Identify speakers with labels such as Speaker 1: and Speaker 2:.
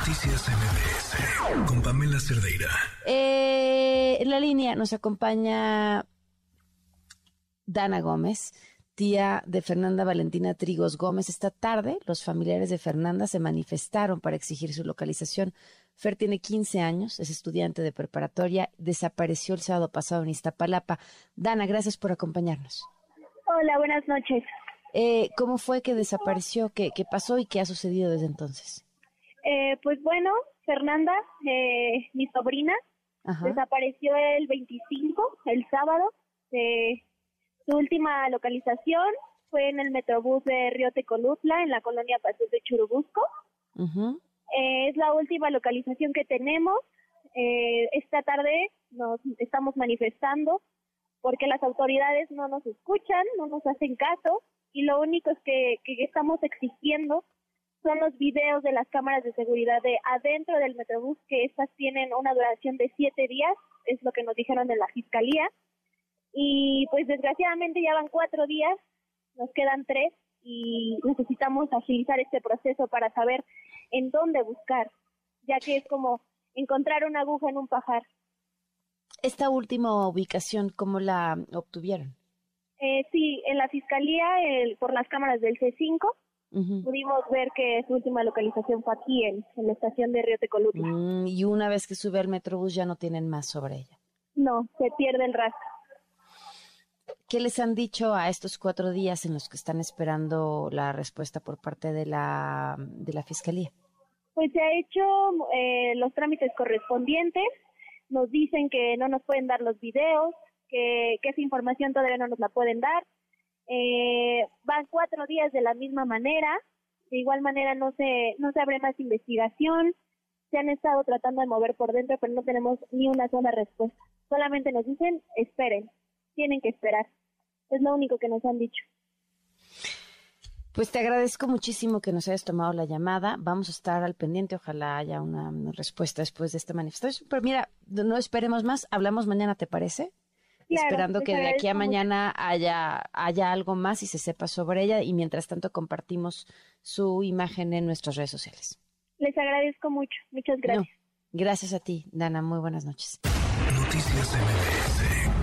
Speaker 1: Noticias MBS con Pamela Cerdeira.
Speaker 2: Eh, en la línea nos acompaña Dana Gómez, tía de Fernanda Valentina Trigos Gómez. Esta tarde los familiares de Fernanda se manifestaron para exigir su localización. Fer tiene 15 años, es estudiante de preparatoria, desapareció el sábado pasado en Iztapalapa. Dana, gracias por acompañarnos.
Speaker 3: Hola, buenas noches.
Speaker 2: Eh, ¿Cómo fue que desapareció? ¿Qué, ¿Qué pasó y qué ha sucedido desde entonces?
Speaker 3: Eh, pues bueno, Fernanda, eh, mi sobrina,
Speaker 2: Ajá.
Speaker 3: desapareció el 25, el sábado. Eh, su última localización fue en el Metrobús de Río Tecolutla, en la colonia Pasos de Churubusco. Eh, es la última localización que tenemos. Eh, esta tarde nos estamos manifestando porque las autoridades no nos escuchan, no nos hacen caso y lo único es que, que estamos exigiendo son los videos de las cámaras de seguridad de adentro del Metrobús, que estas tienen una duración de siete días, es lo que nos dijeron de la Fiscalía. Y pues desgraciadamente ya van cuatro días, nos quedan tres y necesitamos agilizar este proceso para saber en dónde buscar, ya que es como encontrar una aguja en un pajar.
Speaker 2: Esta última ubicación, ¿cómo la obtuvieron?
Speaker 3: Eh, sí, en la Fiscalía, el- por las cámaras del C5, Pudimos ver que su última localización fue aquí, en, en la estación de Río Tecolutla.
Speaker 2: Mm, y una vez que sube al Metrobús ya no tienen más sobre ella.
Speaker 3: No, se pierde el rastro.
Speaker 2: ¿Qué les han dicho a estos cuatro días en los que están esperando la respuesta por parte de la, de la Fiscalía?
Speaker 3: Pues se ha hecho eh, los trámites correspondientes, nos dicen que no nos pueden dar los videos, que, que esa información todavía no nos la pueden dar. Eh, van cuatro días de la misma manera, de igual manera no se, no se abre más investigación, se han estado tratando de mover por dentro, pero no tenemos ni una sola respuesta. Solamente nos dicen, esperen, tienen que esperar. Es lo único que nos han dicho.
Speaker 2: Pues te agradezco muchísimo que nos hayas tomado la llamada. Vamos a estar al pendiente. Ojalá haya una, respuesta después de esta manifestación. Pero mira, no esperemos más. Hablamos mañana, ¿te parece?
Speaker 3: Claro,
Speaker 2: Esperando que de aquí a mañana haya, haya algo más y se sepa sobre ella. Y mientras tanto compartimos su imagen en nuestras redes sociales.
Speaker 3: Les agradezco mucho. Muchas gracias.
Speaker 2: No, gracias a ti, Dana. Muy buenas noches.
Speaker 1: Noticias MBS